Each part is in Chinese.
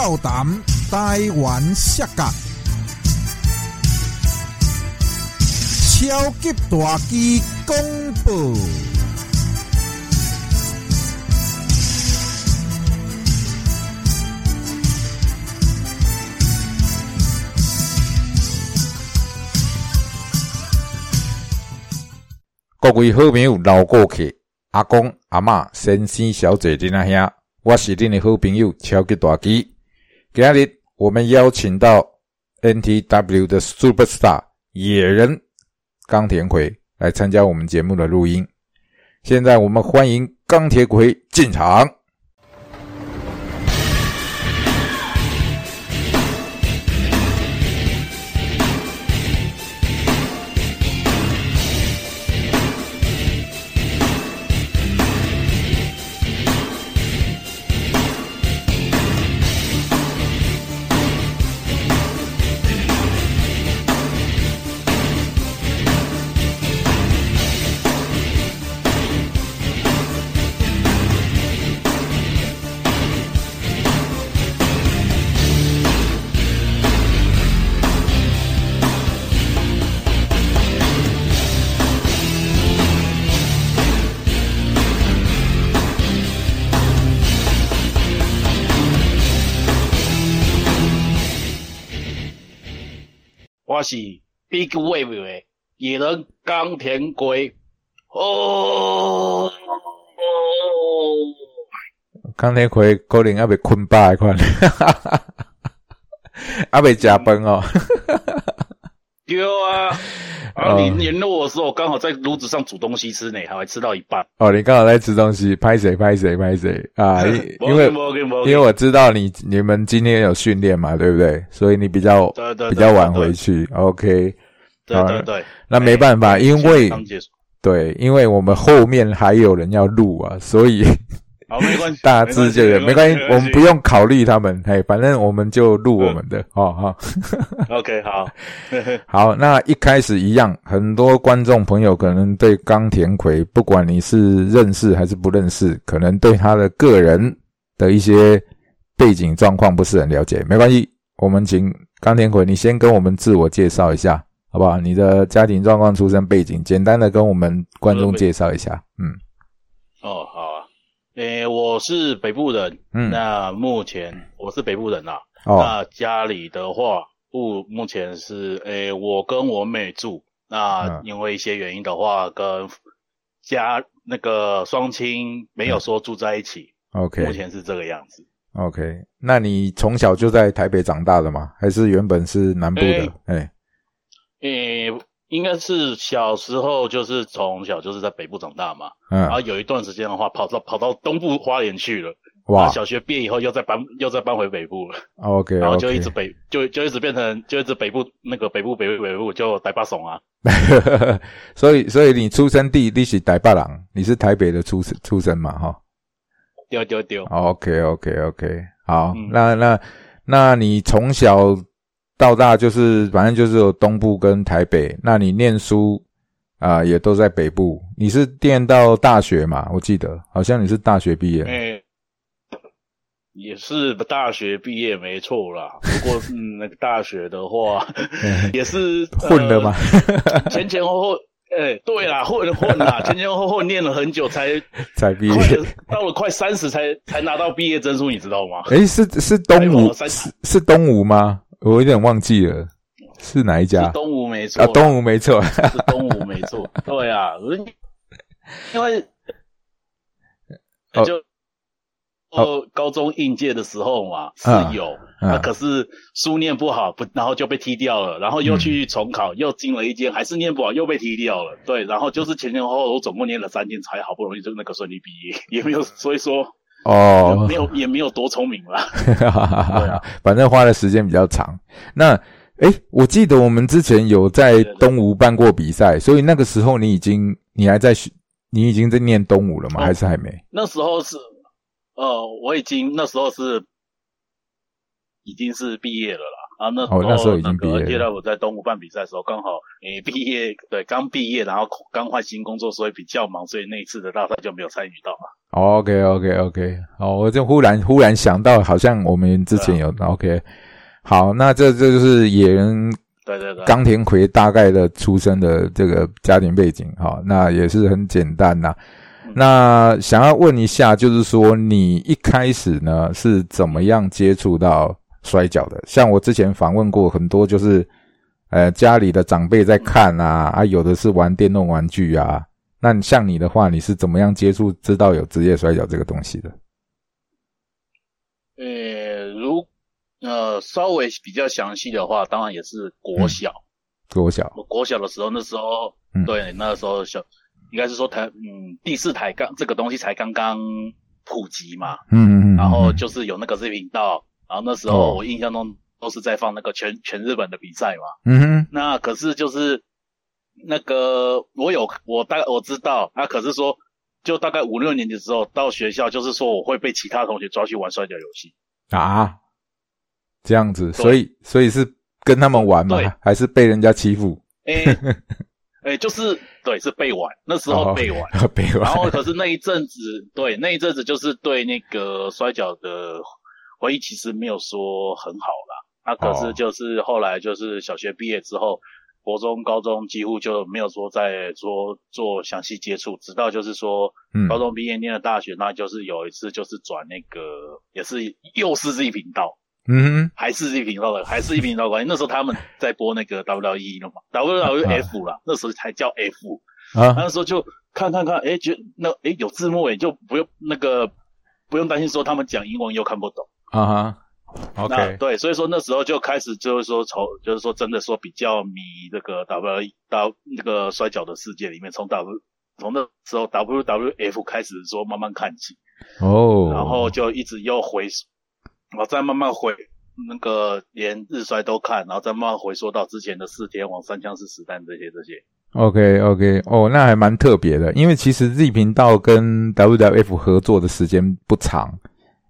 跳谈台湾视角，超级大机公布。各位好朋友、老顾客、阿公、阿嬷、先生、小姐、囡仔兄，我是恁的好朋友超级大鸡。今日我们邀请到 NTW 的 Superstar 野人钢铁葵来参加我们节目的录音。现在我们欢迎钢铁葵进场。我是 Big Wave 的野人冈田龟。哦，钢铁葵可能还被困饱款，还没加班哦。对啊，啊，你联络我的时候，刚好在炉子上煮东西吃呢，还会吃到一半。哦，你刚好在吃东西，拍谁拍谁拍谁啊？因因为因为我知道你你们今天有训练嘛，对不对？所以你比较比较晚回去。OK，对对对，那没办法，因为对，因为我们后面还有人要录啊，所以好没关系，大致就没关系，我们不用考虑他们，嘿，反正我们就录我们的，哦好。OK，好，好，那一开始一样，很多观众朋友可能对冈田葵，不管你是认识还是不认识，可能对他的个人的一些背景状况不是很了解。没关系，我们请冈田葵，你先跟我们自我介绍一下，好不好？你的家庭状况、出身背景，简单的跟我们观众介绍一下。嗯哦，好啊，诶，我是北部人，嗯，那目前我是北部人啊，哦那家里的话，目目前是诶，我跟我妹住。那嗯因为一些原因的话，跟家那个双亲没有说住在一起，目，OK 目前是这个样子。OK，那你从小就在台北长大的吗？还是原本是南部的诶？哎，诶，应该是小时候就是从小就是在北部长大嘛，嗯然后嗯，有一段时间的话，跑到跑到东部花莲去了。哇小学毕业以后又再搬又再搬回北部了，，OK，然后就一直北就就一直变成就一直北部那个北部北部北部就台巴怂啊。所以，所以你出生地你是台北人，你是台北的出出生嘛？哈、丢丢丢，OK OK OK，好，嗯那那那你从小到大就是反正就是有东部跟台北，那你念书啊、也都在北部。你是念到大学嘛？我记得好像你是大学毕业。哎、也是大学毕业没错啦。不过嗯，那个大学的话 也是混了吗？呃前前后后，哎、对啦，混混啦，前前后后念了很久才才毕业？到了快三十才才拿到毕业证书，你知道吗？诶，是是东吴三是是东吴吗？我有点忘记了，是哪一家？东吴没错啊，东吴没错。是东吴没错，对啊，因为哦。就哦。高中应届的时候嘛是啊有，啊。啊可是书念不好，不然后就被踢掉了，然后又去重考，又进了一间，还是念不好，又被踢掉了，对，然后就是前前后后我总共念了三间，才好不容易就那个顺利毕业，也没有，所以说哦没，有也没有多聪明啦，哈哈哈哈，反正花的时间比较长。那诶，我记得我们之前有在对对东吴办过比赛，所以那个时候你已经你还在学，你已经在念东吴了吗？哦还是还没？那时候是，呃，我已经那时候是已经是毕业了啦。啊，那哦那时候已经毕业了。而且呢，我在东吴办比赛的时候，刚好你毕业，对，刚毕业，然后刚换新工作，所以比较忙，所以那一次的大赛就没有参与到嘛。OK OK OK，好，我就忽然忽然想到，好像我们之前有 OK，好，那这这就是野人对对对，冈田葵大概的出生的这个家庭背景，哈，那也是很简单呐。那想要问一下，就是说你一开始呢是怎么样接触到摔跤的？像我之前访问过很多，就是呃家里的长辈在看啊，啊有的是玩电动玩具啊。那像你的话，你是怎么样接触知道有职业摔跤这个东西的？呃，如呃稍微比较详细的话，当然也是国小，国小，国小的时候，那时候对那时候小，应该是说台嗯第四台刚这个东西才刚刚普及嘛，嗯嗯嗯，然后就是有那个视频道，然后那时候我印象中都是在放那个全全日本的比赛嘛，嗯哼，那可是就是。那个我有我大概我知道啊，可是说就大概五六年级之后到学校，就是说我会被其他同学抓去玩摔跤游戏啊，这样子，所以所以是跟他们玩吗？还是被人家欺负？哎哎，就是对，是被玩，那时候被玩，被玩。然后可是那一阵子，对那一阵子就是对那个摔跤的回忆其实没有说很好啦。那可是就是后来就是小学毕业之后。国中、高中几乎就没有说在说做详细接触，直到就是说，高中毕业念了大学，那就是有一次就是转那个，也是又是 Z 频道，嗯，还是 Z 频道的，还是 Z 频道关系。那时候他们在播那个 WWE 了嘛，W W F 啦，那时候才叫 F 啊，那时候就看看看，哎，觉那哎有字幕，哎，就不用那个不用担心说他们讲英文又看不懂啊哈。OK，对，所以说那时候就开始就是说从就是说真的说比较迷这个 W 到那个摔跤的世界里面，从 W 从那时候 WWF 开始说慢慢看起。哦，然后就一直又回，我再慢慢回那个连日摔都看，然后再慢慢回缩到之前的四天王、三枪式实弹这些这些。OK OK，哦，那还蛮特别的，因为其实 Z 频道跟 WWF 合作的时间不长，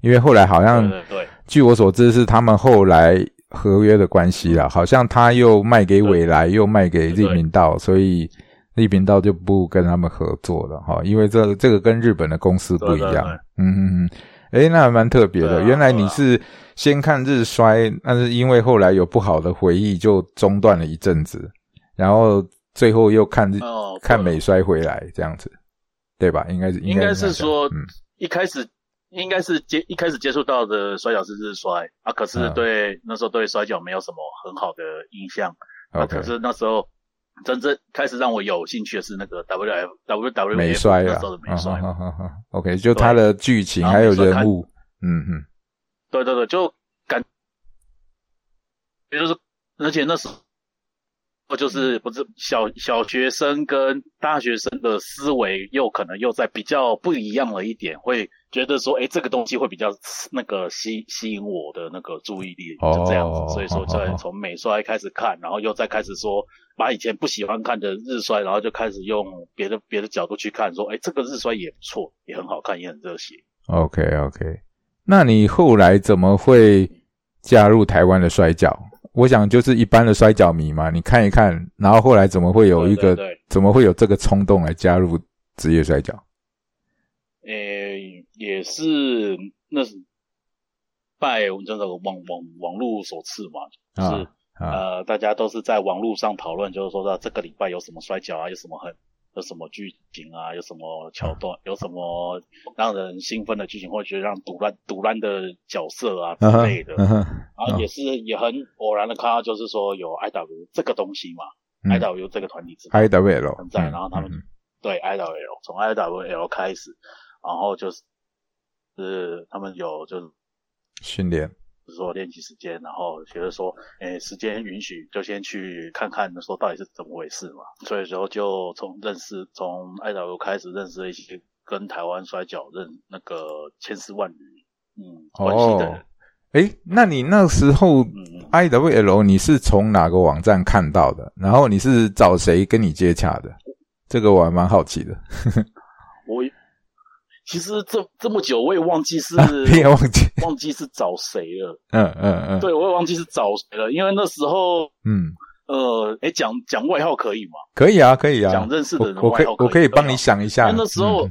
因为后来好像对。据我所知，是他们后来合约的关系啦，好像他又卖给未来，又卖给 Z 频道，所以 Z 频道就不跟他们合作了哈。因为这这个跟日本的公司不一样，嗯嗯嗯，诶，那还蛮特别的。原来你是先看日衰，但是因为后来有不好的回忆，就中断了一阵子，然后最后又看日看美衰回来这样子，对吧？应该是应该是说一开始。应该是接一开始接触到的摔跤是日摔啊，可是对那时候对摔跤没有什么很好的印象啊。可是那时候真正开始让我有兴趣的是那个 W F W W 美摔啊，美摔。OK，就它的剧情还有人物，嗯嗯，对对对，就感，也就是而且那时候。就是不是小小学生跟大学生的思维又可能又在比较不一样了一点，会觉得说，哎，这个东西会比较那个吸吸引我的那个注意力，就这样子。所以说，就从美衰开始看，然后又再开始说，把以前不喜欢看的日衰，然后就开始用别的别的角度去看，说，哎，这个日衰也不错，也很好看，也很热血。OK OK，那你后来怎么会加入台湾的摔角？我想就是一般的摔角迷嘛，你看一看，然后后来怎么会有一个，怎么会有这个冲动来加入职业摔角？诶，也是那是拜我们这个网网网络所赐嘛，就是呃，大家都是在网络上讨论，就是说到这个礼拜有什么摔跤啊，有什么很。有什么剧情啊？有什么桥段？有什么让人兴奋的剧情，或者让独烂独烂的角色啊之类的？然后也是也很偶然的看到，就是说有 I W 这个东西嘛，I W 这个团体，I W L 存在，然后他们对 I W L 从 I W L 开始，然后就是是他们有就是训练。说练习时间，然后觉得说，诶，时间允许就先去看看，说到底是怎么回事嘛。所以说就从认识，从爱达卢开始认识一些跟台湾摔跤认那个千丝万缕，嗯，关系的人。哎，那你那时候 I W L 你是从哪个网站看到的？然后你是找谁跟你接洽的？这个我还蛮好奇的。我。其实这这么久，我也忘记是 你也忘记 忘记是找谁了。嗯嗯嗯，对我也忘记是找谁了，因为那时候，嗯呃，哎，讲讲外号可以吗？可以啊，可以啊。讲认识的人我可以我可以帮你想一下。那时候，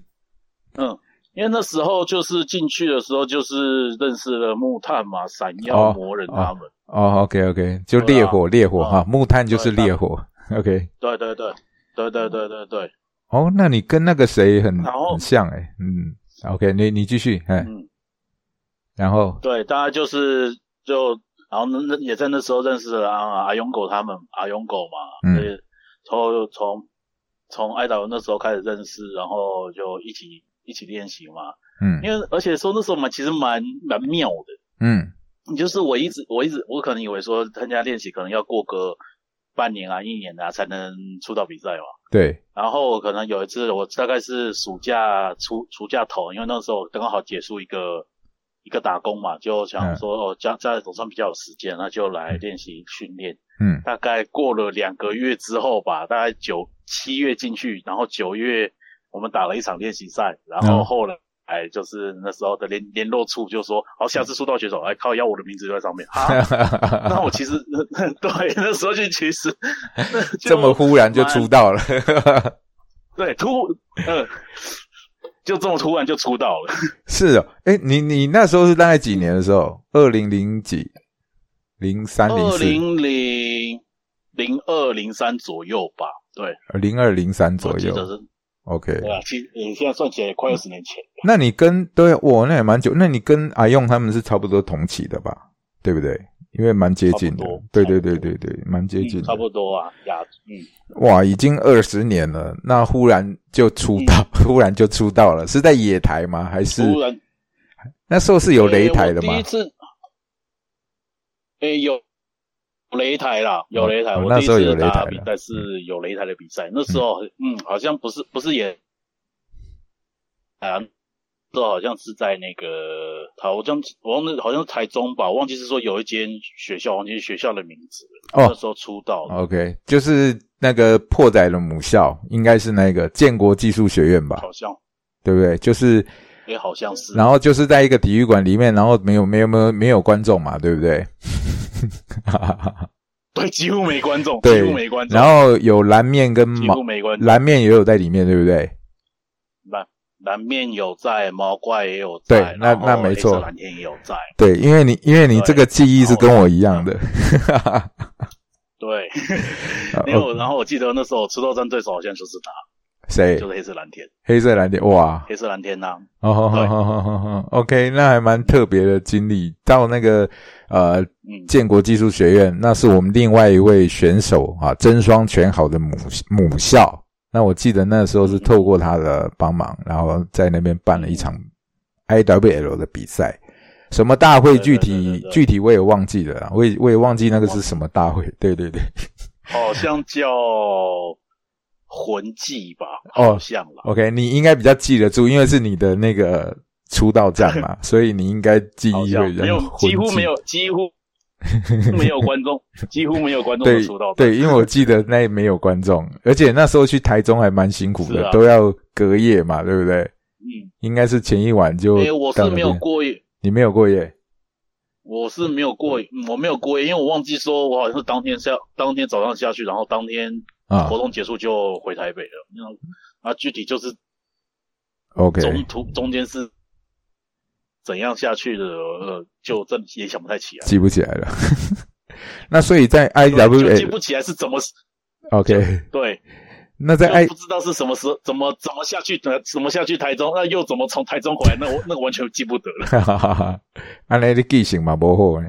嗯，因为那时候就是进去的时候，就是认识了木炭嘛、闪哦耀、魔人他们。哦，OK OK，就烈火烈火啊哈，木炭就是烈火，OK。对对对对对对对对，哦，那你跟那个谁很很像诶，嗯，OK，你你继续，哎，嗯，然后？对，大家就是就，然后那那也在那时候认识了阿阿勇狗他们，阿勇狗嘛，嗯。所以从从从爱达文那时候开始认识，然后就一起一起练习嘛。嗯。因为而且说那时候蛮其实蛮蛮妙的，嗯。就是我一直我一直我可能以为说参加练习可能要过个半年啊一年啊才能出到比赛嘛。对，然后可能有一次，我大概是暑假出暑假头，因为那时候刚好结束一个一个打工嘛，就想说、哦，家家里总算比较有时间，那就来练习训练。嗯大概过了两个月之后吧，大概九七月进去，然后九月我们打了一场练习赛，然后嗯后来。哎，就是那时候的联联络处就说，好，下次出道选手，哎，靠，要我的名字就在上面啊。那我其实 对那时候就其实 就这么忽然就出道了，对，突嗯，就这么突然就出道了。是哦，哎，你你那时候是大概几年的时候？二零零几？零三零四？二零零零二零三左右吧，对，零二零三左右记得是，，OK。对啊，其实呃现在算起来也快二十年前了。那你跟对我那也蛮久，那你跟阿用他们是差不多同期的吧？对不对？因为蛮接近的对对对对对，蛮接近嗯，差。不多啊，呀，嗯，哇，已经二十年了，那忽然就出道，忽然就出道了，是在野台吗？还是突然那时候是有擂台的吗第一？次，诶，有擂台啦，有擂台。哦我那时候有打比赛是有擂台的比赛，那时候嗯，好像不是不是也，啊，这好像是在那个，好像我忘了，好像是台中吧，我忘记是说有一间学校，忘记是学校的名字。哦那时候出道的，OK，就是那个破仔的母校，应该是那个建国技术学院吧，好像对不对？就是，也好像是。然后就是在一个体育馆里面，然后没有没有没有没有观众嘛，对不对？对，几乎没观众，几乎没观众，然后有蓝面跟毛几乎没观众。蓝面也有在里面，对不对？蓝蓝面有在，毛怪也有在对在，那那没错蓝天也有在。对，因为你因为你这个记忆是跟我一样的，对，啊因为我然后我记得那时候吃豆战对手好像就是他，谁？就是黑色蓝天，黑色蓝天哇，黑色蓝天呐、哦好好好好好好，OK，那还蛮特别的经历。到那个呃嗯，建国技术学院，那是我们另外一位选手啊，真双全好的母母校。那我记得那时候是透过他的帮忙，然后在那边办了一场 IWL 的比赛。什么大会具体具体我也忘记了，我也我也忘记那个是什么大会。对对对，好像叫魂技吧，哦好像了。OK，你应该比较记得住，因为是你的那个出道战嘛，所以你应该记忆会没有，几乎没有，几乎 没有观众，几乎没有观众出道。对，因为我记得那没有观众，而且那时候去台中还蛮辛苦的，啊都要隔夜嘛，对不对？嗯，应该是前一晚就诶、我是没有过夜，你没有过夜我是没有过夜，嗯我没有过夜，因为我忘记说，我好像是当天下，当天早上下去，然后当天啊活动结束就回台北了。那啊，具体就是？OK，中途中间是怎样下去的，呃，就真也想不太起来。记不起来了。那所以在对就记 IWA 不起来是怎么 OK，对，那在就 I 不知道是什么时候怎么怎么下去的，怎么下去台中，那又怎么从台中回来，那我那个完全记不得了。哈哈哈哈，安尼的记性嘛不好呢。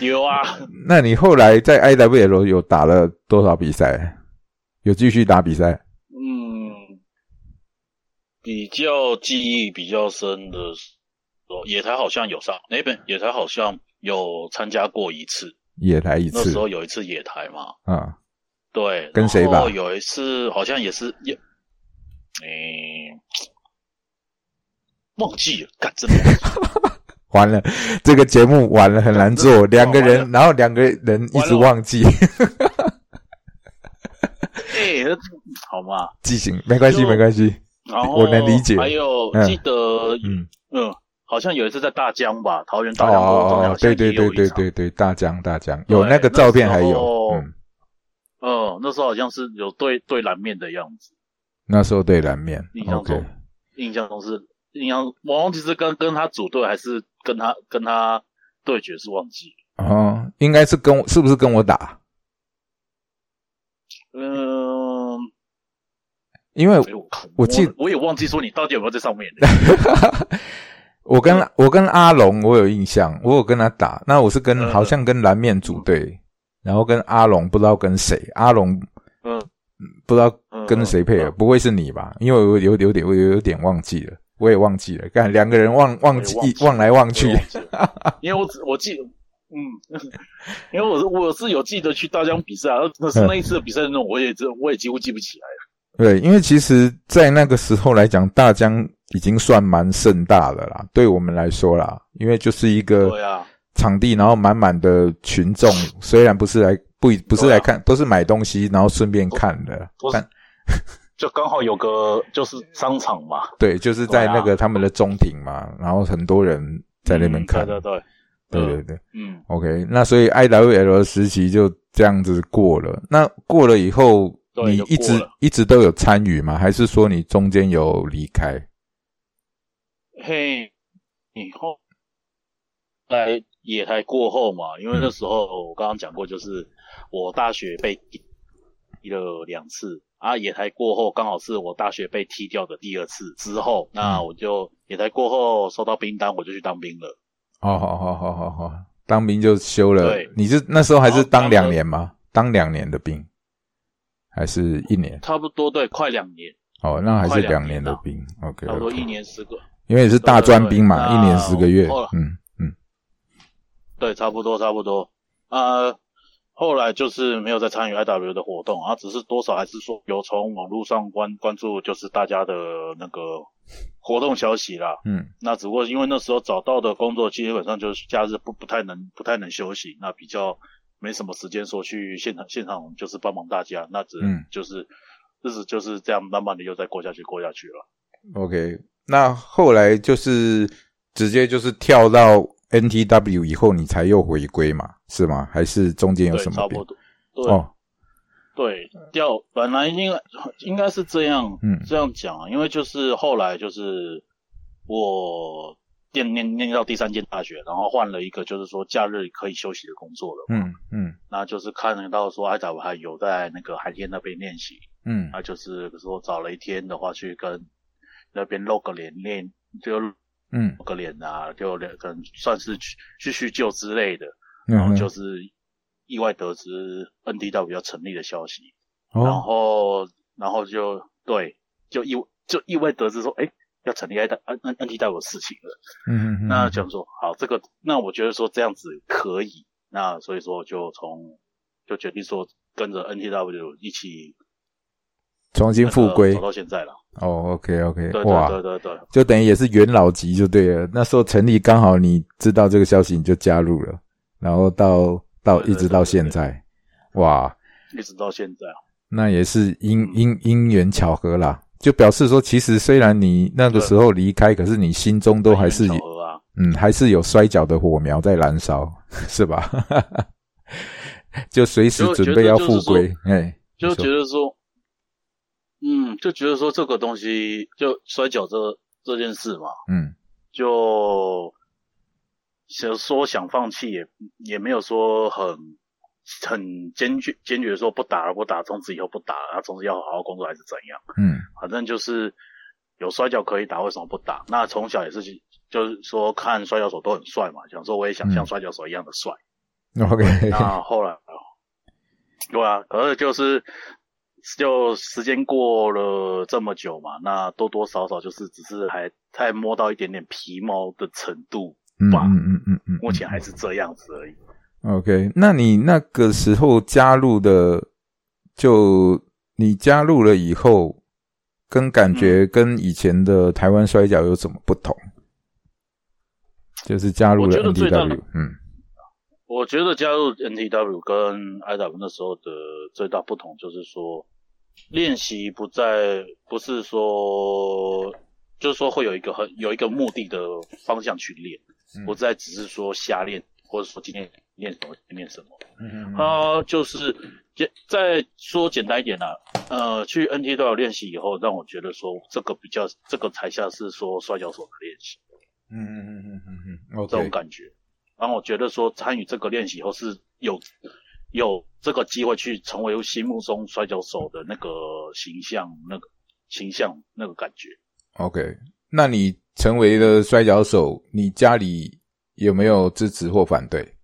嗯有啊，那你后来在 IWL 有打了多少比赛？有继续打比赛？嗯，比较记忆比较深的时候，野台好像有上，那本野台好像有参加过一次，野台一次那时候有一次野台嘛，啊？对，跟谁吧有一次好像也是也，诶、忘记了，干真的忘记了完了，这个节目完了很难做，两个人，然后两个人一直忘记。哎、那好嘛，记性，没关系没关系，我能理解。还有嗯。记得，嗯，嗯，好像有一次在大江吧，桃园哦大江哦哦，对对对对对，对对，大江大江有那个照片还有，嗯，嗯，那时候好像是有对对蓝面的样子，那时候对蓝面印象中印象中是印象，我忘记是跟跟他组队还是跟他跟他对决是忘记了。哦，应该是跟我，是不是跟我打？嗯，因为哎我我记我也忘记说你到底有没有在上面。我跟我跟阿龙，我有印象，我有跟他打。那我是跟嗯好像跟蓝面组队，然后跟阿龙不知道跟谁，阿龙嗯，不知道嗯跟谁配合，嗯不会是你吧？因为我有有点我有有点忘记了，我也忘记了。看两个人忘忘记忘来忘去，忘因为我只我记得，嗯，因为我是我是有记得去大江比赛啊，那是那一次的比赛内容，我也真我也几乎记不起来了。对，因为其实，在那个时候来讲，大江已经算蛮盛大的啦，对我们来说啦，因为就是一个场地，然后满满的群众，虽然不是来不不是来看，都是买东西，然后顺便看的，但就刚好有个就是商场嘛，对，就是在那个他们的中庭嘛，然后很多人在那边嗯看，对对对，对对对。嗯，，OK，那所以 IWL 的时期就这样子过了。那过了以后，你一直一直都有参与吗？还是说你中间有离开？嘿，以后来野台过后嘛，因为那时候我刚刚讲过，就是我大学被踢了两次啊，野台过后刚好是我大学被踢掉的第二次之后，那我就野台过后收到兵单，我就去当兵了。哦，好好好好好，当兵就休了对。你是那时候还是当两年吗？当两年的兵，还是一年？差不多对，快两年，哦，那还是两两年的兵。OK，差不多一年十个，因为你是大专兵嘛，对对对一年十个月。嗯嗯，对，差不多差不多。啊，后来就是没有再参与 IW 的活动啊，只是多少还是说有从网络上关关注，就是大家的那个活动消息啦。嗯那只不过因为那时候找到的工作基本上就是假日不不太能不太能休息，那比较没什么时间说去现场现场就是帮忙大家，那只嗯就是日子就是这样慢慢的又再过下去过下去了。，OK。那后来就是直接就是跳到 NTW 以后，你才又回归嘛，是吗？还是中间有，什么变差不？多。对，哦，对，调本来应该应该是这样，嗯这样讲啊，因为就是后来就是我念念念到第三间大学，然后换了一个就是说假日可以休息的工作了，嗯嗯那就是看得到说艾达我还有在那个海天那边练习，嗯那就是说找了一天的话去跟那边露个脸练，就露嗯个脸啊，就两可能算是叙叙叙旧之类的，嗯，然后就是意外得知 NDW 要成立的消息。然哦，后然后就对，就意就意外得知说，哎，要成立 N N N N T W 的事情了。嗯嗯嗯，那讲说，好，这个那我觉得说这样子可以，那所以说就从就决定说跟着 N T W 一起重新复归走到现在了。哦，OK OK，对哇，对对对对，就等于也是元老级就对了。那时候成立刚好你知道这个消息，你就加入了，然后到到一直到现在，哇，一直到现在。那也是因嗯因因缘巧合啦。就表示说，其实虽然你那个时候离开，可是你心中都还是啊，嗯，还是有摔跤的火苗在燃烧，是吧？就随时就准备要复归，哎，就觉得说，嗯，就觉得说这个东西，就摔跤这这件事嘛，嗯就想说想放弃也也没有说很很坚决坚决说不打了不打，从此以后不打了，从此要好好工作还是怎样？嗯反正就是有摔跤可以打，为什么不打？那从小也是就是说看摔跤手都很帅嘛，想说我也想像嗯摔跤手一样的帅。，OK，那后来，对啊，可是就是就时间过了这么久嘛，那多多少少就是只是还太摸到一点点皮毛的程度，吧嗯嗯嗯目前还是这样子而已。OK，那你那个时候加入的，就你加入了以后，跟感嗯觉跟以前的台湾摔跤有什么不同？就是加入了 NTW，嗯我觉得加入 NTW 跟 IW 那时候的最大不同就是说，练习不在不是说，就是说会有一个很有一个目的的方向去练，嗯不再只是说瞎练，或者说今天练什么练什么。嗯啊，就是简再说简单一点啦、呃，去 NTW 练习以后，让我觉得说这个比较，这个才像是说摔跤手的练习。嗯嗯嗯嗯嗯嗯这种感觉。然后我觉得说参与这个练习以后是有有这个机会去成为心目中摔跤手的那个形象，那个形象那个感觉。OK，那你成为了摔跤手，你家里有没有支持或反对？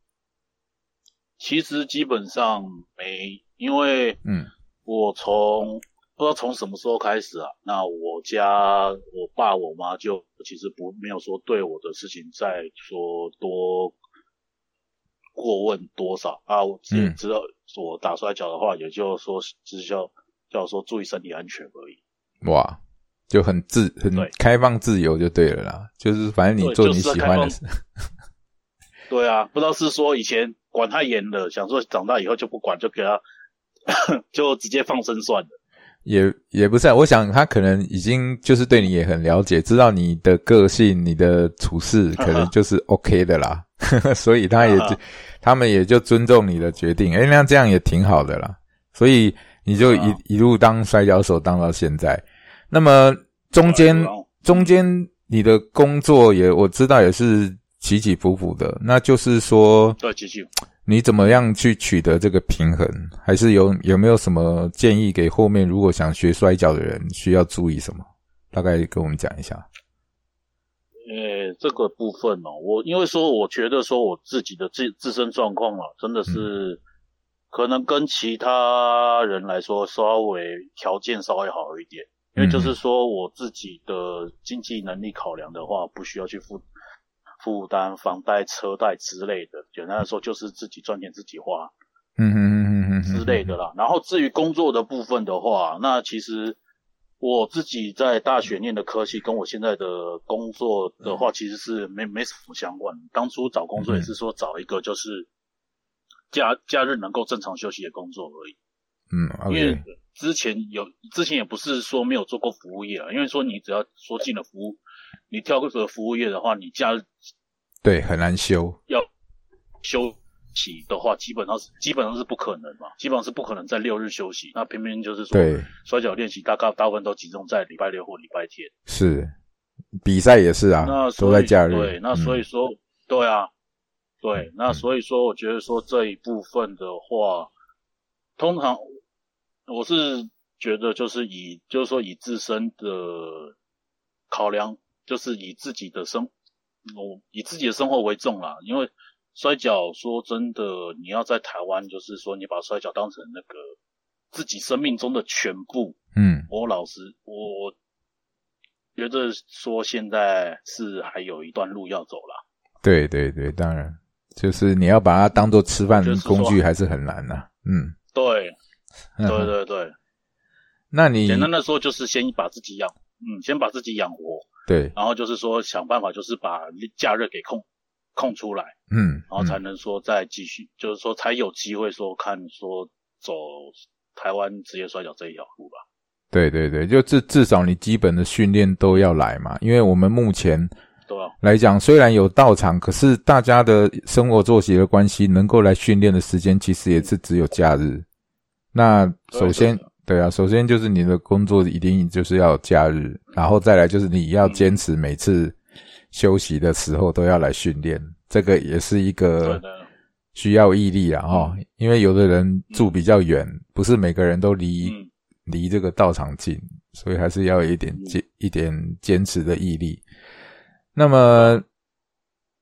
其实基本上没，因为嗯我从不知道从什么时候开始啊，那我家我爸我妈就其实不没有说对我的事情再说多过问多少啊，我只嗯知道我打摔跤的话，也就说只叫叫我说注意身体安全而已。哇，就很自很开放自由就对了啦，就是反正你对做你喜欢的事。对啊，不知道是说以前管太严了，想说长大以后就不管，就给他 就直接放生算了。也也不是、啊，我想他可能已经就是对你也很了解，知道你的个性、你的处事可能 就是 OK 的啦，所以他也就啊他们也就尊重你的决定。诶，那这样也挺好的啦。所以你就一、啊一路当摔跤手当到现在。那么中间中间你的工作也我知道也是起起伏伏的，那就是说。你怎么样去取得这个平衡？还是有有没有什么建议给后面如果想学摔跤的人需要注意什么？大概跟我们讲一下。呃，这个部分哦，我因为说，我觉得说我自己的自自身状况啊，真的是可能跟其他人来说稍微条件稍微好一点，因为就是说我自己的经济能力考量的话，不需要去负负担房贷、车贷之类的。简单来说，就是自己赚钱自己花。嗯哼嗯哼哼哼之类的啦。然后至于工作的部分的话，那其实我自己在大学念的科系跟我现在的工作的话，其实是没没什么相关的。当初找工作也是说找一个就是假假日能够正常休息的工作而已。嗯因为之前有之前也不是说没有做过服务业啊，因为说你只要说进了服务，你跳个服务业的话，你假日对，很难休。要休息的话，基本上是基本上是不可能嘛，基本上是不可能在六日休息。那偏偏就是说，对，摔跤练习大概大部分都集中在礼拜六或礼拜天。是比赛也是啊都在假日。对，那所以嗯说，对啊，对，那所以说，我觉得说这一部分的话，通常我是觉得就是以就是说以自身的考量，就是以自己的生，我以自己的生活为重啦。因为摔跤说真的，你要在台湾，就是说你把摔跤当成那个自己生命中的全部，嗯我老实，我觉得说现在是还有一段路要走啦。对对对，当然，就是你要把它当做吃饭工具，还是很难的、嗯，对，嗯对对对，那你简单的说就是先把自己养，嗯，先把自己养活，对，然后就是说想办法就是把假日给空空出来，嗯，然后才嗯能说再继续，就是说才有机会说看说走台湾职业摔跤这一条路吧。对对对，就至至少你基本的训练都要来嘛，因为我们目前对啊，来讲，虽然有道场，可是大家的生活作息的关系，能够来训练的时间其实也是只有假日。那首先对，啊，首先就是你的工作一定就是要有假日，然后再来就是你要坚持每次休息的时候都要来训练，这个也是一个，需要毅力啊哦，因为有的人住比较远，不是每个人都离嗯，离这个道场近，所以还是要有一点坚一点坚持的毅力。那么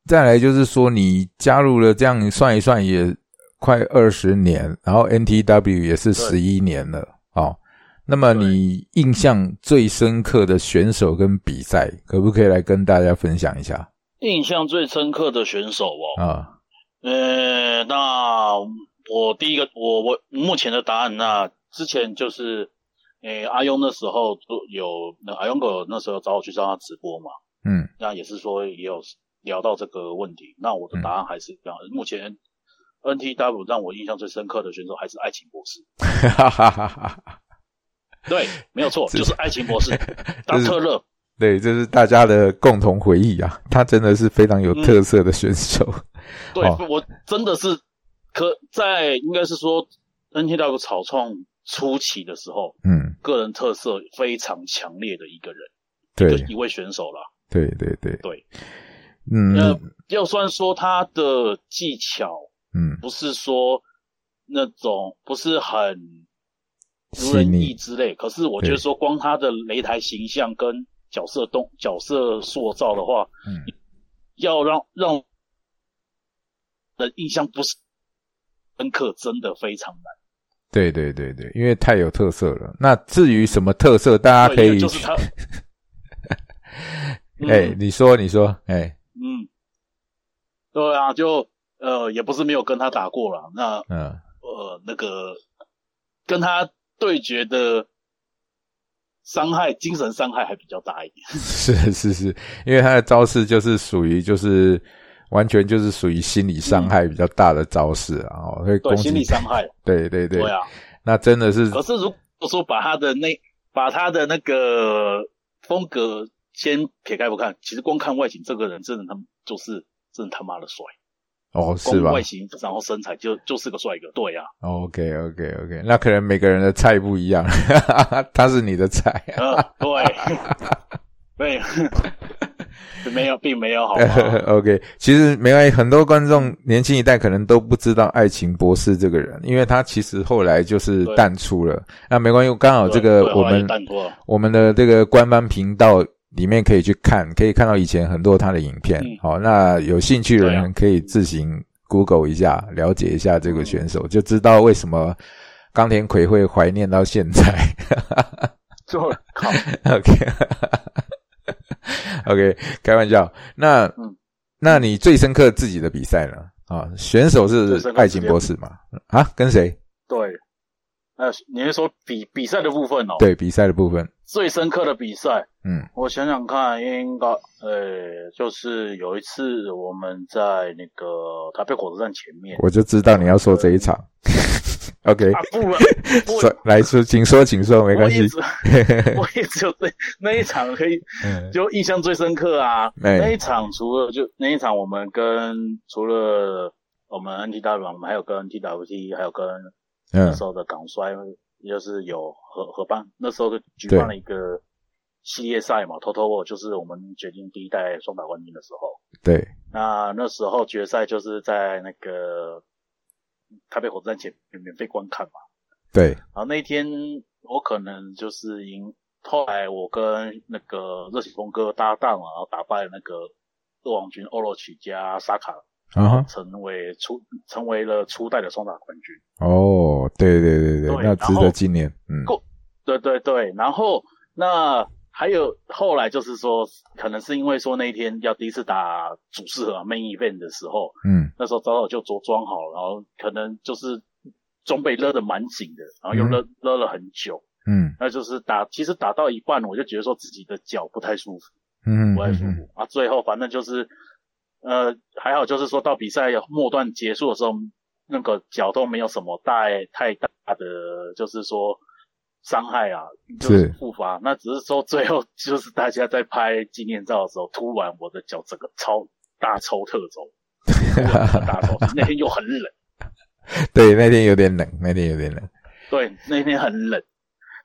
再来就是说，你加入了这样算一算也快二十年，然后 NTW 也是十一年了哦。那么你印象最深刻的选手跟比赛，可不可以来跟大家分享一下印象最深刻的选手哦，啊？呃，那我第一个，我我目前的答案，那之前就是，诶，阿庸那时候就有，那阿庸哥那时候找我去上他直播嘛，嗯那也是说也有聊到这个问题。那我的答案还是一样，目前 NTW 让我印象最深刻的选手还是爱情博士。哈哈哈哈！对，没有错，就是爱情博士，达特勒。对，这是大家的共同回忆啊，他真的是非常有特色的选手。对、哦我真的是可在应该是说 NTW 草创初期的时候，嗯，个人特色非常强烈的一个人，对一位选手啦。对对对对，嗯那要算说他的技巧嗯，不是说那种不是很如人意，之类，可是我觉得说光他的擂台形象跟角色动角色塑造的话，嗯。要让让人印象不是深刻，真的非常难。对对对对，因为太有特色了。那至于什么特色，大家可以就是他，哎、嗯。你说你说，哎、嗯，对啊，就呃也不是没有跟他打过了，那嗯，呃那个跟他对决的伤害，精神伤害还比较大一点。是是是，因为他的招式就是属于就是完全就是属于心理伤害比较大的招式啊，哦，会攻对，心理伤害。对对对，对啊，那真的是可是如果说把他的那把他的那个风格先撇开不看，其实光看外形，这个人真的他就是真的他妈的帅，哦是吧外形然后身材就就是个帅哥。对啊，？OK OK OK，那可能每个人的菜不一样，他是你的菜，呃，对，对，没有，并没有，好吗？OK，其实没关系，很多观众年轻一代可能都不知道爱情博士这个人，因为他其实后来就是淡出了。那没关系，刚好这个我们我们的这个官方频道里面可以去看，可以看到以前很多他的影片。嗯好，那有兴趣的人可以自行 Google 一下，了解一下这个嗯选手，就知道为什么冈田葵会怀念到现在。做了，OK，OK，开玩笑。那、嗯那你最深刻自己的比赛呢？啊，选手是爱情博士嘛？啊，跟谁？对，呃，你是说比比赛的部分哦？，对，比赛的部分。最深刻的比赛，嗯。我想想看，应该，呃，就是有一次我们在那个台北火车站前面，我就知道你要说这一场。OK，啊，不 然，不。说来说，请说，请说，没关系。我也。只有那那一场可以嗯。就印象最深刻啊。哎。那一场除了就那一场，我们跟除了我们 NTW，我们还有跟 TWT，还有跟那嗯时候的港摔，就是有合合办，那时候就举办了一个系列赛嘛，Total 就是我们决定第一代双打冠军的时候。对，那那时候决赛就是在那个台北火车站前面免费观看嘛。对，然后那一天我可能就是赢，后来我跟那个热血峰哥搭档嘛，然后打败了那个恶王军欧罗奇加沙卡，啊哈，成为初成为了初代的双打冠军。哦，对对对对，对那值得纪念。嗯，够对对对，然后那还有后来就是说，可能是因为说那一天要第一次打主事和 main event 的时候，嗯。那时候早早就着装好了，然后可能就是装备勒得蛮紧的，然后又勒、勒了很久，嗯。那就是打其实打到一半，我就觉得说自己的脚不太舒服，嗯不太舒嗯服、啊，最后反正就是呃还好，就是说到比赛末段结束的时候，那个脚都没有什么大太大的，就是说。伤害啊，就是是复发。那只是说最后就是大家在拍纪念照的时候，突然我的脚整个超大抽特抽，大抽。那天又很冷，对，那天有点冷，那天有点冷。对，那天很冷，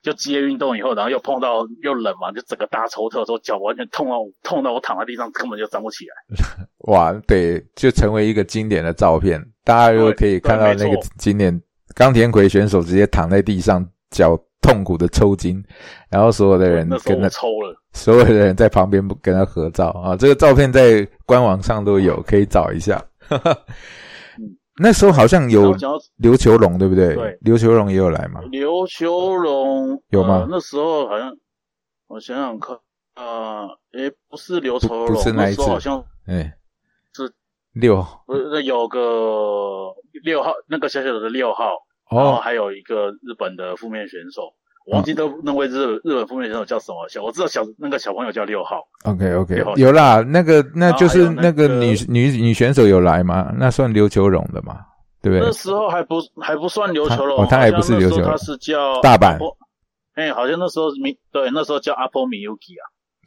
就激烈运动以后，然后又碰到又冷嘛，就整个大抽特抽，脚完全痛到痛到我躺在地上根本就站不起来。哇，对，就成为一个经典的照片，大家又可以看到那个经典冈田葵选手直接躺在地上，脚痛苦的抽筋，然后所有的人跟他抽了，所有的人在旁边跟他合照啊，这个照片在官网上都有，可以找一下。嗯那时候好像有刘球龙，对不对？对。刘球龙也有来嘛？刘球龙有吗？呃那时候好像我想想看，呃，诶，不是刘不秋龙，不是那一次。好像哎，是。六不是有个六号，那个小小的六号，然后哦，还有一个日本的负面选手，我忘记得那位日日本负面选手叫什么小，我知道小那个小朋友叫六号，OK OK，有啦，那个那就是那个个女女女选手有来吗？那算刘球荣的嘛？对不对那？时候还不还不算刘球龙，他哦他还不是刘球荣他是叫大阪哎、好像那时候米对，那时候叫阿波米 Yuki 啊，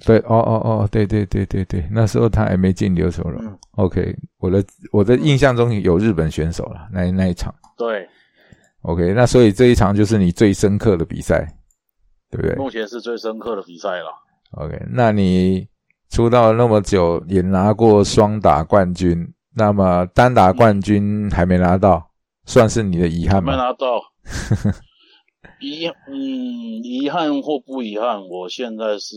对，哦哦哦，对对对对对，那时候他还没进刘球龙。嗯 OK，我的我的印象中有日本选手了，那那一场。对，OK，那所以这一场就是你最深刻的比赛，对不对目前是最深刻的比赛了。？OK，那你出道那么久，也拿过双打冠军，那么单打冠军还没拿到，算是你的遗憾吗？没拿到，遗嗯遗憾或不遗憾，我现在是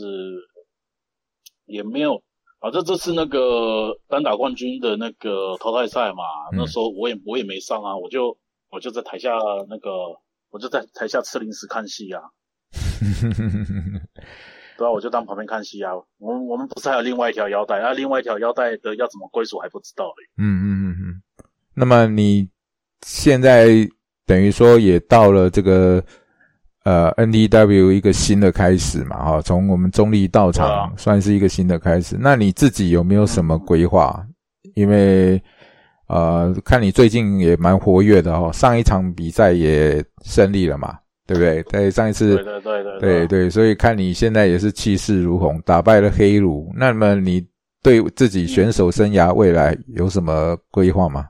也没有，反正这次那个单打冠军的那个淘汰赛嘛，嗯那时候我也我也没上啊，我就我就在台下那个我就在台下吃零食看戏啊，对啊，我就当旁边看戏啊。我们我们不是还有另外一条腰带啊？另外一条腰带的要怎么归属还不知道嘞。嗯嗯嗯嗯。那么你现在等于说也到了这个呃 NDW 一个新的开始嘛，哈，从我们中立到场、算是一个新的开始。那你自己有没有什么规划？因为呃，看你最近也蛮活跃的哦，上一场比赛也胜利了嘛，对不对？在上一次对对对对对对，所以看你现在也是气势如虹，打败了黑奴。那么你对自己选手生涯未来有什么规划吗？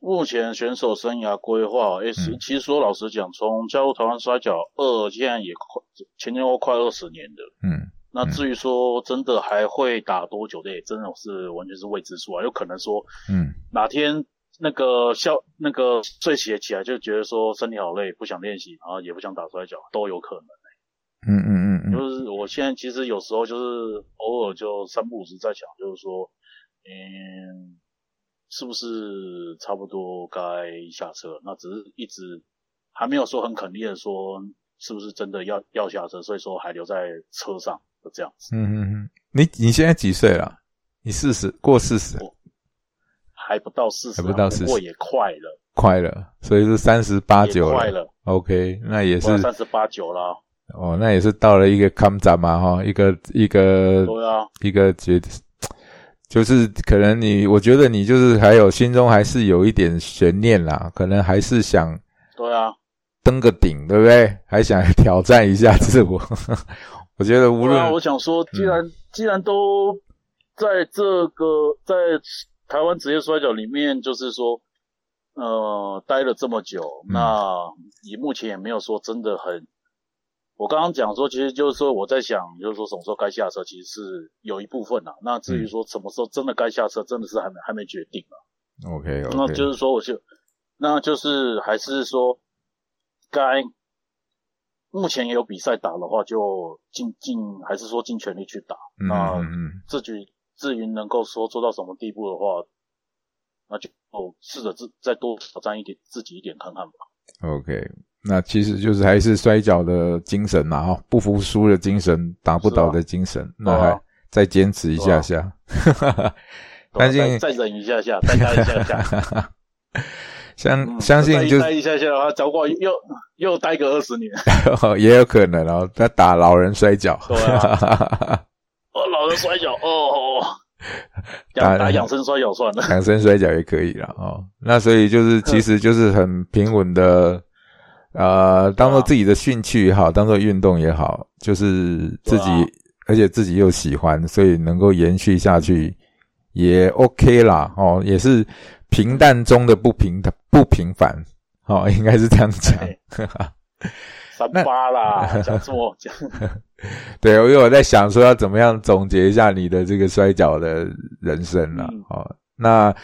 目前选手生涯规划，诶、其实说老实讲，从加入台湾摔跤二，现在也快前前后后快二十年的。嗯那至于说真的还会打多久的，也真的是完全是未知数啊。有可能说嗯哪天那个笑那个睡起起来就觉得说身体好累，不想练习，然后也不想打摔跤，都有可能。嗯嗯嗯嗯就是我现在其实有时候就是偶尔就三不五时在想，就是说，嗯，是不是差不多该下车？那只是一直还没有说很肯定的说，是不是真的要要下车，所以说还留在车上就这样子，嗯嗯嗯，你你现在几岁了？你四十过四十，还不到四十、啊，还不到四十不过也快了，快了，所以是三十八也九快了，OK，那也是三十八九了，哦，那也是到了一个康展嘛哈，一个一个对啊，一个觉，就是可能你，我觉得你就是还有心中还是有一点悬念啦，可能还是想对啊，登个顶，对不对？还想挑战一下自我。我觉得无论、我想说，既然、既然都在这个在台湾职业摔跤里面，就是说，呃，待了这么久，嗯那你目前也没有说真的很。我刚刚讲说，其实就是说我在想，就是说什么时候该下车，其实是有一部分啦。那至于说什么时候真的该下车，真的是还没还没决定啊。OK OK，那就是说，我就，那就是还是说，该目前也有比赛打的话，就尽尽还是说尽全力去打。嗯那至于至于能够说做到什么地步的话，那就试着自再多挑战一点自己一点看看吧。OK，那其实就是还是摔跤的精神嘛，哈，不服输的精神，打不倒的精神，那还再坚持一下下。相信 再再忍一下下，再加一下下，相嗯相信就再待一下下的话，走过又又待个二十年。也有可能哦，他打老人摔跤。对啊 哦，老人摔跤哦，打打打养生摔跤算了。养生摔跤也可以了哦。那所以就是，其实就是很平稳的，呃，当做自己的兴趣也好，当做运动也好，就是自己，啊而且自己又喜欢，所以能够延续下去也 OK 啦。哦，也是平淡中的不平不平凡，哦，应该是这样讲。三八啦，讲错讲，对，因为我在想说要怎么样总结一下你的这个摔跤的人生了。嗯哦，那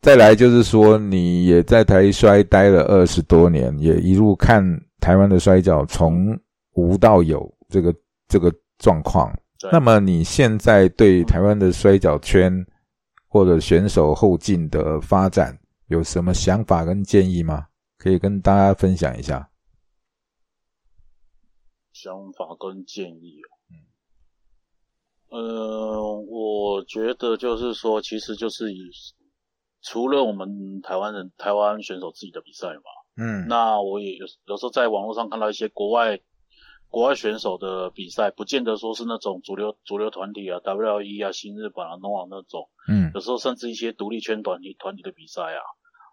再来就是说，你也在台摔待了二十多年，也一路看台湾的摔跤从无到有这个这个状况。那么你现在对台湾的摔跤圈或者选手后进的发展有什么想法跟建议吗？可以跟大家分享一下。想法跟建议哦。呃，我觉得就是说，其实就是以除了我们台湾人、台湾选手自己的比赛嘛，嗯那我也有有时候在网络上看到一些国外国外选手的比赛，不见得说是那种主流主流团体啊，WLE 啊、新日本啊、农网那种，嗯。有时候甚至一些独立圈团体团体的比赛啊，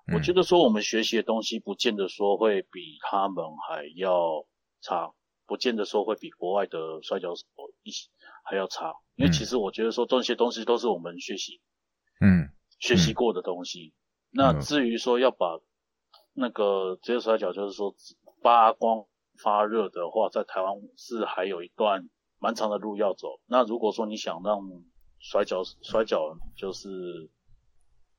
嗯。我觉得说我们学习的东西，不见得说会比他们还要差，不见得说会比国外的摔跤手一起还要差，因为嗯其实我觉得说这些东西都是我们学习嗯。学习过的东西。那至于说要把，那个职业摔跤就是说扒光发热的话，在台湾是还有一段蛮长的路要走。那如果说你想让摔跤摔跤就是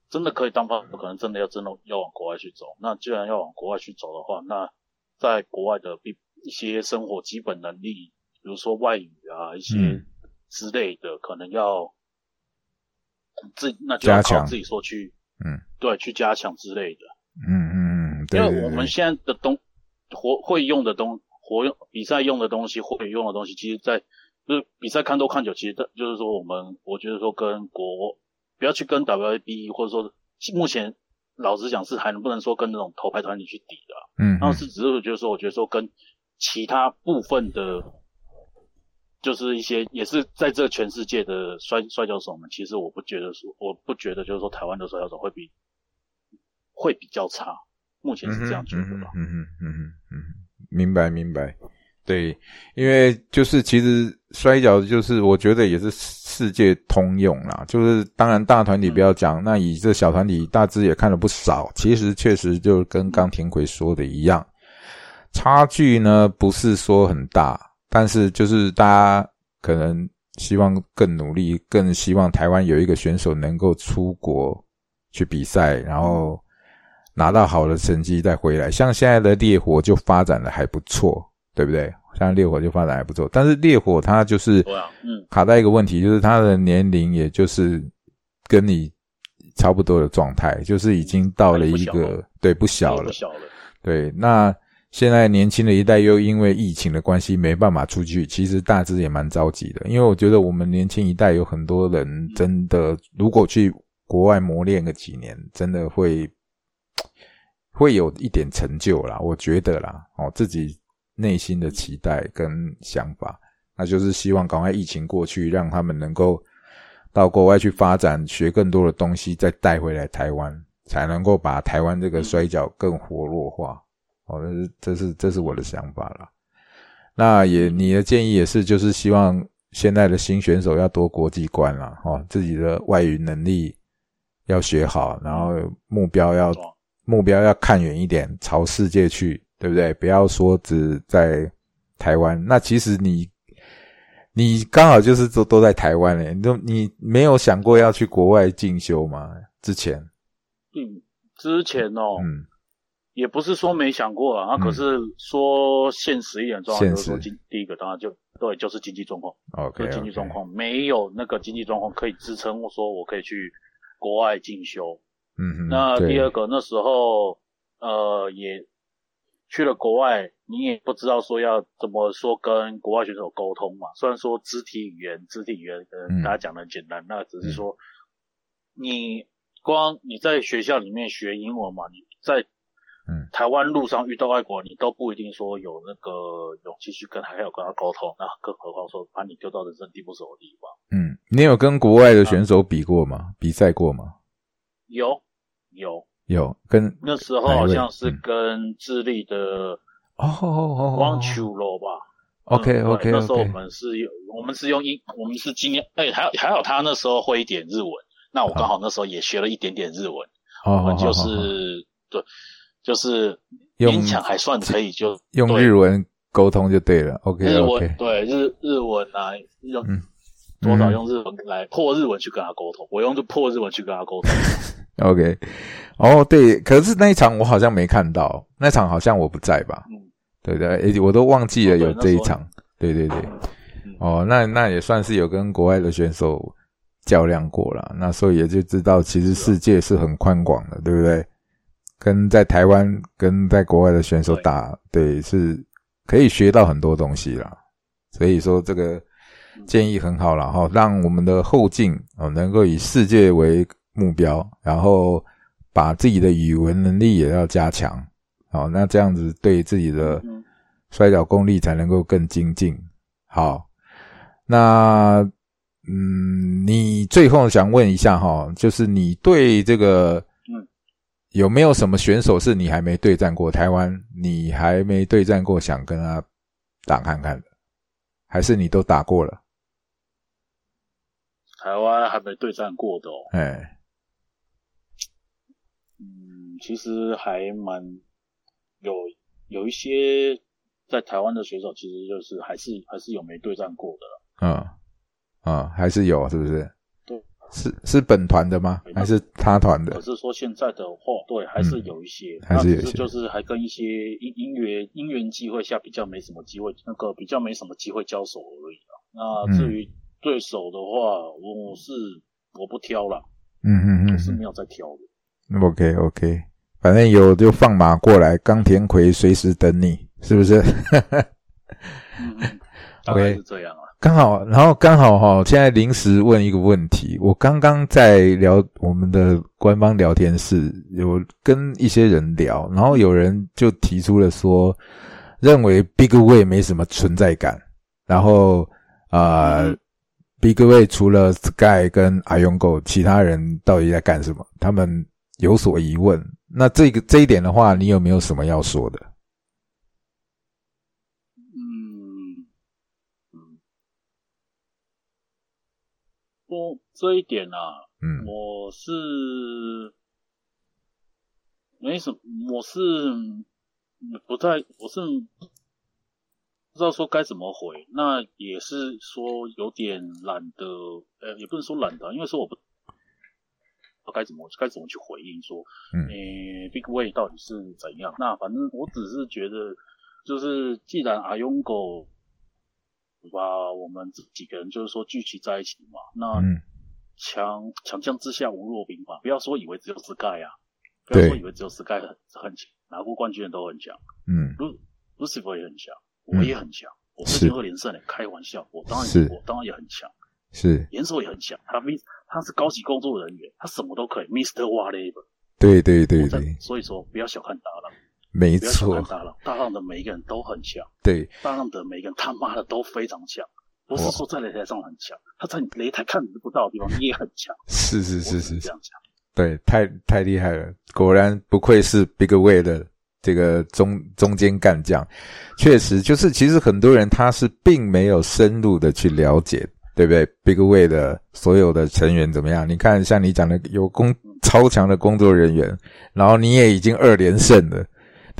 真的可以当发，可能真的要真的要往国外去走。那既然要往国外去走的话，那在国外的必一些生活基本能力，比如说外语啊一些嗯之类的，可能要自那就要靠自己说去，嗯，对，去加强之类的。嗯嗯嗯，对对因为我们现在的东活会用的东活用比赛用的东西，会用的东西，其实在就是比赛看多看久，其实的就是说我们我觉得说跟国不要去跟 WAB 或者说目前老实讲是还能不能说跟那种头牌团体去抵的啊、嗯，然后是只是就是说我觉得说跟其他部分的。就是一些也是在这全世界的摔摔跤手们，其实我不觉得说，我不觉得就是说台湾的摔跤手会比会比较差，目前是这样觉得吧。嗯嗯嗯嗯嗯，明白明白。对，因为就是其实摔跤就是我觉得也是世界通用啦，就是当然大团体不要讲，那以这小团体大致也看了不少，其实确实就跟刚田奎说的一样，差距呢不是说很大，但是就是大家可能希望更努力，更希望台湾有一个选手能够出国去比赛，然后拿到好的成绩再回来。像现在的烈火就发展的还不错，对不对？像烈火就发展还不错，但是烈火它就是卡在一个问题，就是他的年龄也就是跟你差不多的状态，就是已经到了一个了对不小了不，小了，对，那现在年轻的一代又因为疫情的关系没办法出去，其实大致也蛮着急的。因为我觉得我们年轻一代有很多人真的，如果去国外磨练个几年，真的会会有一点成就啦。我觉得啦，哦，自己内心的期待跟想法，那就是希望赶快疫情过去，让他们能够到国外去发展，学更多的东西，再带回来台湾，才能够把台湾这个摔跤更活络化。哦，这是这是这是我的想法啦。那也你的建议也是，就是希望现在的新选手要多国际观啦，哦，自己的外语能力要学好，然后目标要目标要看远一点，朝世界去，对不对？不要说只在台湾。那其实你你刚好就是都都在台湾嘞，你都你没有想过要去国外进修吗？之前，嗯，之前哦，嗯也不是说没想过啊，嗯那可是说现实一点状况，现就是经第一个当然就对，就是经济状况，，OK，, 就是经济状况没有那个经济状况可以支撑我说我可以去国外进修。嗯嗯，那第二个那时候呃也去了国外，你也不知道说要怎么说跟国外选手沟通嘛。虽然说肢体语言，肢体语言可嗯能大家讲的很简单，那只是说你光你在学校里面学英文嘛，你在嗯台湾路上遇到外国人，你都不一定说有那个勇气去跟还有跟他沟通，那更何况说把你丢到人生地不熟的地方。嗯，你有跟国外的选手比过吗？比赛过吗？有有，有跟那时候好像是嗯。跟智利的哦哦哦汪秋罗吧。，OK 嗯 OK 那时候我们是用我们是用英，我们是今年哎、还好还好他那时候会一点日文，那我刚好那时候也学了一点点日文，哦我们就是对，就是用勉强还算可以就用日文沟通就对了，OK 日 OK，文对日日文啊，用嗯多少用日文来破日文去跟他沟通，我用就破日文去跟他沟通。OK，哦对，可是那一场我好像没看到，那场好像我不在吧？嗯，对对，诶我都忘记了有这一场。对对对，嗯哦，那那也算是有跟国外的选手较量过了，那所以也就知道，其实世界是很宽广的，对不对？跟在台湾跟在国外的选手打，对，是可以学到很多东西啦。所以说这个建议很好了哈，让我们的后进哦能够以世界为目标，然后把自己的语文能力也要加强，好，那这样子对自己的嗯摔跤功力才能够更精进。好，那嗯，你最后想问一下哈，就是你对这个嗯有没有什么选手是你还没对战过？台湾你还没对战过，想跟他打看看的，还是你都打过了？台湾还没对战过的哦，哎，嗯，其实还蛮有有一些在台湾的选手，其实就是还是还是有没对战过的了。嗯嗯，还是有，是不是？对，是是本团的吗？还是他团的可？是说现在的话，对，还是有一些，嗯还是有一些就是还跟一些因因缘因缘机会下比较没什么机会，那个比较没什么机会交手而已啊。那至于对手的话，我是我不挑了，嗯嗯嗯我是没有在挑的。嗯，OK OK，反正有就放马过来，冈田葵随时等你，是不是？嗯，嗯 大概是这样啊。刚好，然后刚好哈，现在临时问一个问题，我刚刚在聊我们的官方聊天室，有跟一些人聊，然后有人就提出了说，认为 Big Way 没什么存在感，然后啊、嗯 b i g Way 除了 Sky 跟 I go，其他人到底在干什么？他们有所疑问。那这个这一点的话，你有没有什么要说的？不，这一点啊，嗯我是没什么，我是不太，我是不知道说该怎么回。那也是说有点懒得，呃，也不能说懒得，因为说我不该怎么该怎么去回应说，嗯诶、b i g Way 到底是怎样？那反正我只是觉得，就是既然阿勇狗把我们这几个人就是说聚集在一起嘛，那嗯。强强将之下无弱兵嘛，不要说以为只有 Sky 啊，不要说以为只有 Sky 很很强，拿过冠军的都很强嗯，Lu Lucifer 也很强，嗯。我也很强，我最是。近二连胜嘞，开玩笑，我当然是。我当然也很强，是。严守也很强，他 M 他是高级工作人员，他什么都可以，Mr. Whatever，对对对对，所以说不要小看大浪，没错，大浪，大浪的每一个人都很强。对。大浪的每一个人他妈的都非常强，不是说在擂台上很强，他在你擂台看不到的地方也很强。是是是是只能这，样讲。对，太太厉害了，果然不愧是 Big Way 的这个中中间干将。确实，就是其实很多人他是并没有深入的去了解，对不对？Big Way 的所有的成员怎么样？你看，像你讲的有工超强的工作人员，然后你也已经二连胜了，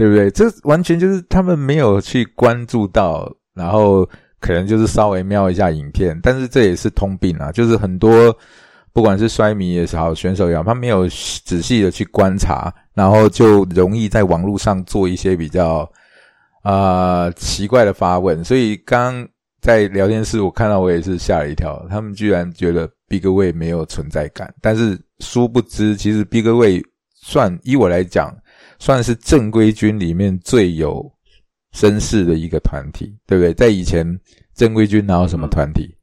对不对？这完全就是他们没有去关注到，然后可能就是稍微瞄一下影片，但是这也是通病啊，就是很多不管是摔迷也好，选手也好，他没有仔细的去观察，然后就容易在网络上做一些比较啊、奇怪的发问。所以刚刚在聊天室我看到我也是吓了一跳，他们居然觉得 Big Way 没有存在感，但是殊不知，其实 Big Way 算依我来讲，算是正规军里面最有声势的一个团体，对不对？在以前正规军哪有什么团体？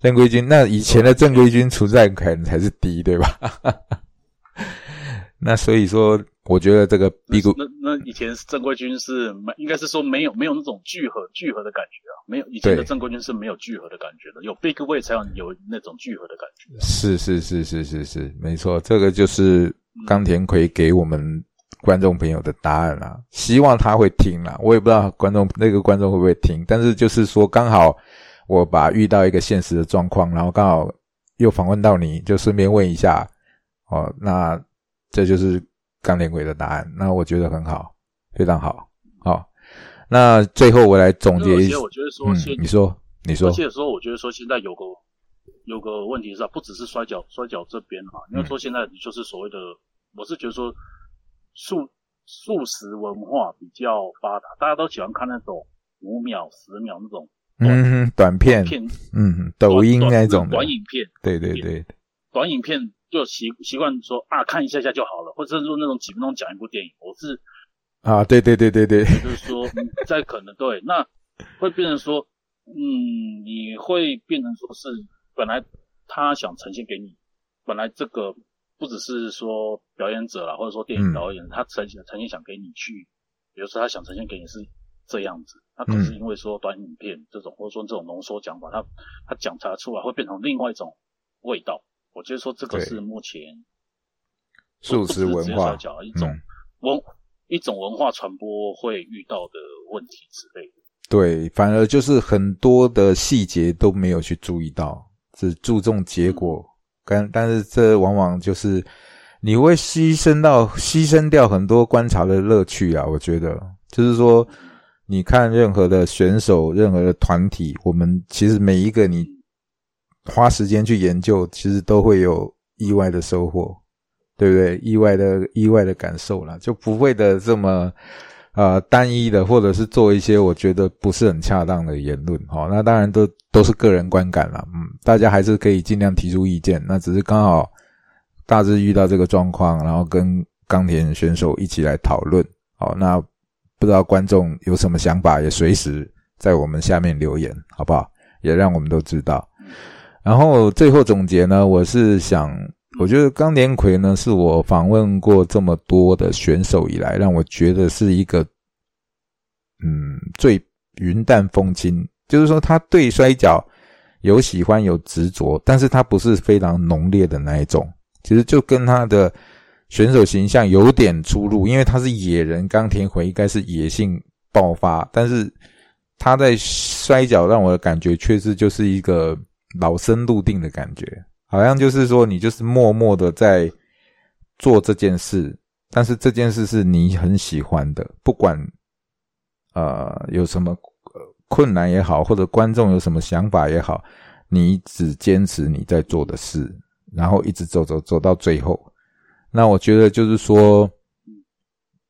正规军那以前的正规军存在感才是低，对吧？那所以说，我觉得这个 Big 那那以前正规军是没，应该是说没有没有那种聚合聚合的感觉啊，没有以前的正规军是没有聚合的感觉的，有 Big Way 才有有那种聚合的感觉。是是是是是是，没错，这个就是冈田葵给我们观众朋友的答案啦。希望他会听啦，我也不知道观众那个观众会不会听，但是就是说刚好我把遇到一个现实的状况，然后刚好又访问到你，就顺便问一下哦，那这就是钢铁鬼的答案，那我觉得很好，非常好，好。那最后我来总结一下，我觉得说你说，你说而，且说我觉得说现在有个有个问题是啊，不只是摔跤摔跤这边哈、因为说现在就是所谓的，我是觉得说素素食文化比较发达，大家都喜欢看那种五秒、十秒那种嗯哼，短片，片嗯，抖音短那种的短，影片，对对对，短影片就习习惯说啊看一下下就好了，或者是说那种几分钟讲一部电影，我是啊，对对对对对，就是说嗯在可能对，那会变成说，嗯，你会变成说是本来他想呈现给你，本来这个不只是说表演者啦，或者说电影导演，他呈现呈现想给你去，比如说他想呈现给你是这样子，那可是因为说短影片这种，或者说这种浓缩讲法，他他讲出来出来会变成另外一种味道。我觉得说这个是目前素食文化一种嗯文、一种文化传播会遇到的问题之类的。对，反而就是很多的细节都没有去注意到，只注重结果，但但是这往往就是你会牺牲到牺牲掉很多观察的乐趣啊，我觉得就是说，你看任何的选手、任何的团体，我们其实每一个你花时间去研究，其实都会有意外的收获，对不对？意外的意外的感受啦，就不会的这么呃单一的，或者是做一些我觉得不是很恰当的言论。好，那当然都都是个人观感了，嗯，大家还是可以尽量提出意见。那只是刚好大致遇到这个状况，然后跟钢铁选手一起来讨论。好，那。不知道观众有什么想法，也随时在我们下面留言，好不好？也让我们都知道。然后最后总结呢，我是想，我觉得钢连奎呢，是我访问过这么多的选手以来，让我觉得是一个，嗯，最云淡风轻。就是说，他对摔跤有喜欢有执着，但是他不是非常浓烈的那一种。其实就跟他的。选手形象有点出入，因为他是野人，冈田回应该是野性爆发，但是他在摔跤让我的感觉却是就是一个老生入定的感觉，好像就是说你就是默默的在做这件事，但是这件事是你很喜欢的，不管呃有什么困难也好，或者观众有什么想法也好，你只坚持你在做的事，然后一直走走走到最后。那我觉得就是说，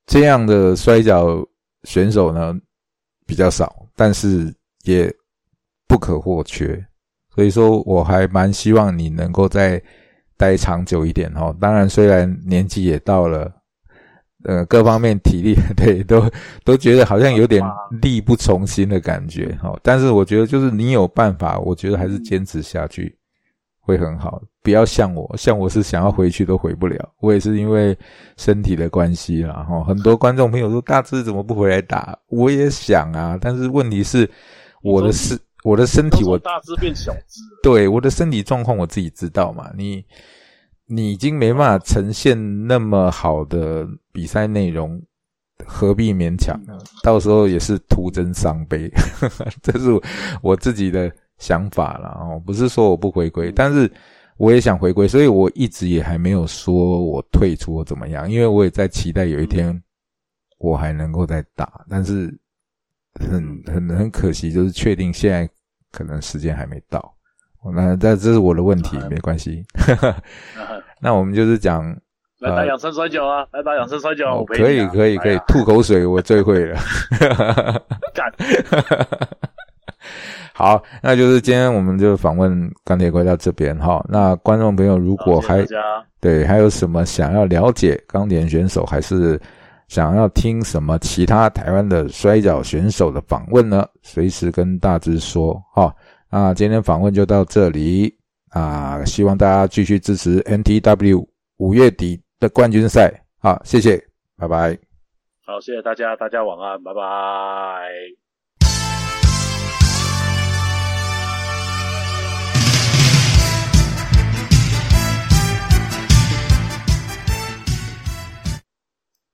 这样的摔跤选手呢比较少，但是也不可或缺。所以说，我还蛮希望你能够再待长久一点哦。当然，虽然年纪也到了，呃，各方面体力 对都都觉得好像有点力不从心的感觉哈。但是我觉得，就是你有办法，我觉得还是坚持下去。会很好，不要像我，像我是想要回去都回不了。我也是因为身体的关系啦，哈。很多观众朋友说大志怎么不回来打？我也想啊，但是问题是我的身我的身体我大只变小只，对我的身体状况我自己知道嘛。你你已经没办法呈现那么好的比赛内容，何必勉强呢？到时候也是徒增伤悲，这是我自己的。想法了哦，不是说我不回归，但是我也想回归，所以我一直也还没有说我退出或怎么样，因为我也在期待有一天我还能够再打，但是很很很可惜，就是确定现在可能时间还没到。那这这是我的问题，没关系。那我们就是讲来打养生摔跤啊，来打养生摔跤，可以可以可以，吐口水我最会了。干。好，那就是今天我们就访问钢铁怪到这边哈。那观众朋友如果还对还有什么想要了解钢铁选手，还是想要听什么其他台湾的摔跤选手的访问呢？随时跟大致说哈。那今天访问就到这里啊，希望大家继续支持 NTW 五月底的冠军赛啊，谢谢，拜拜。好，谢谢大家，大家晚安，拜拜。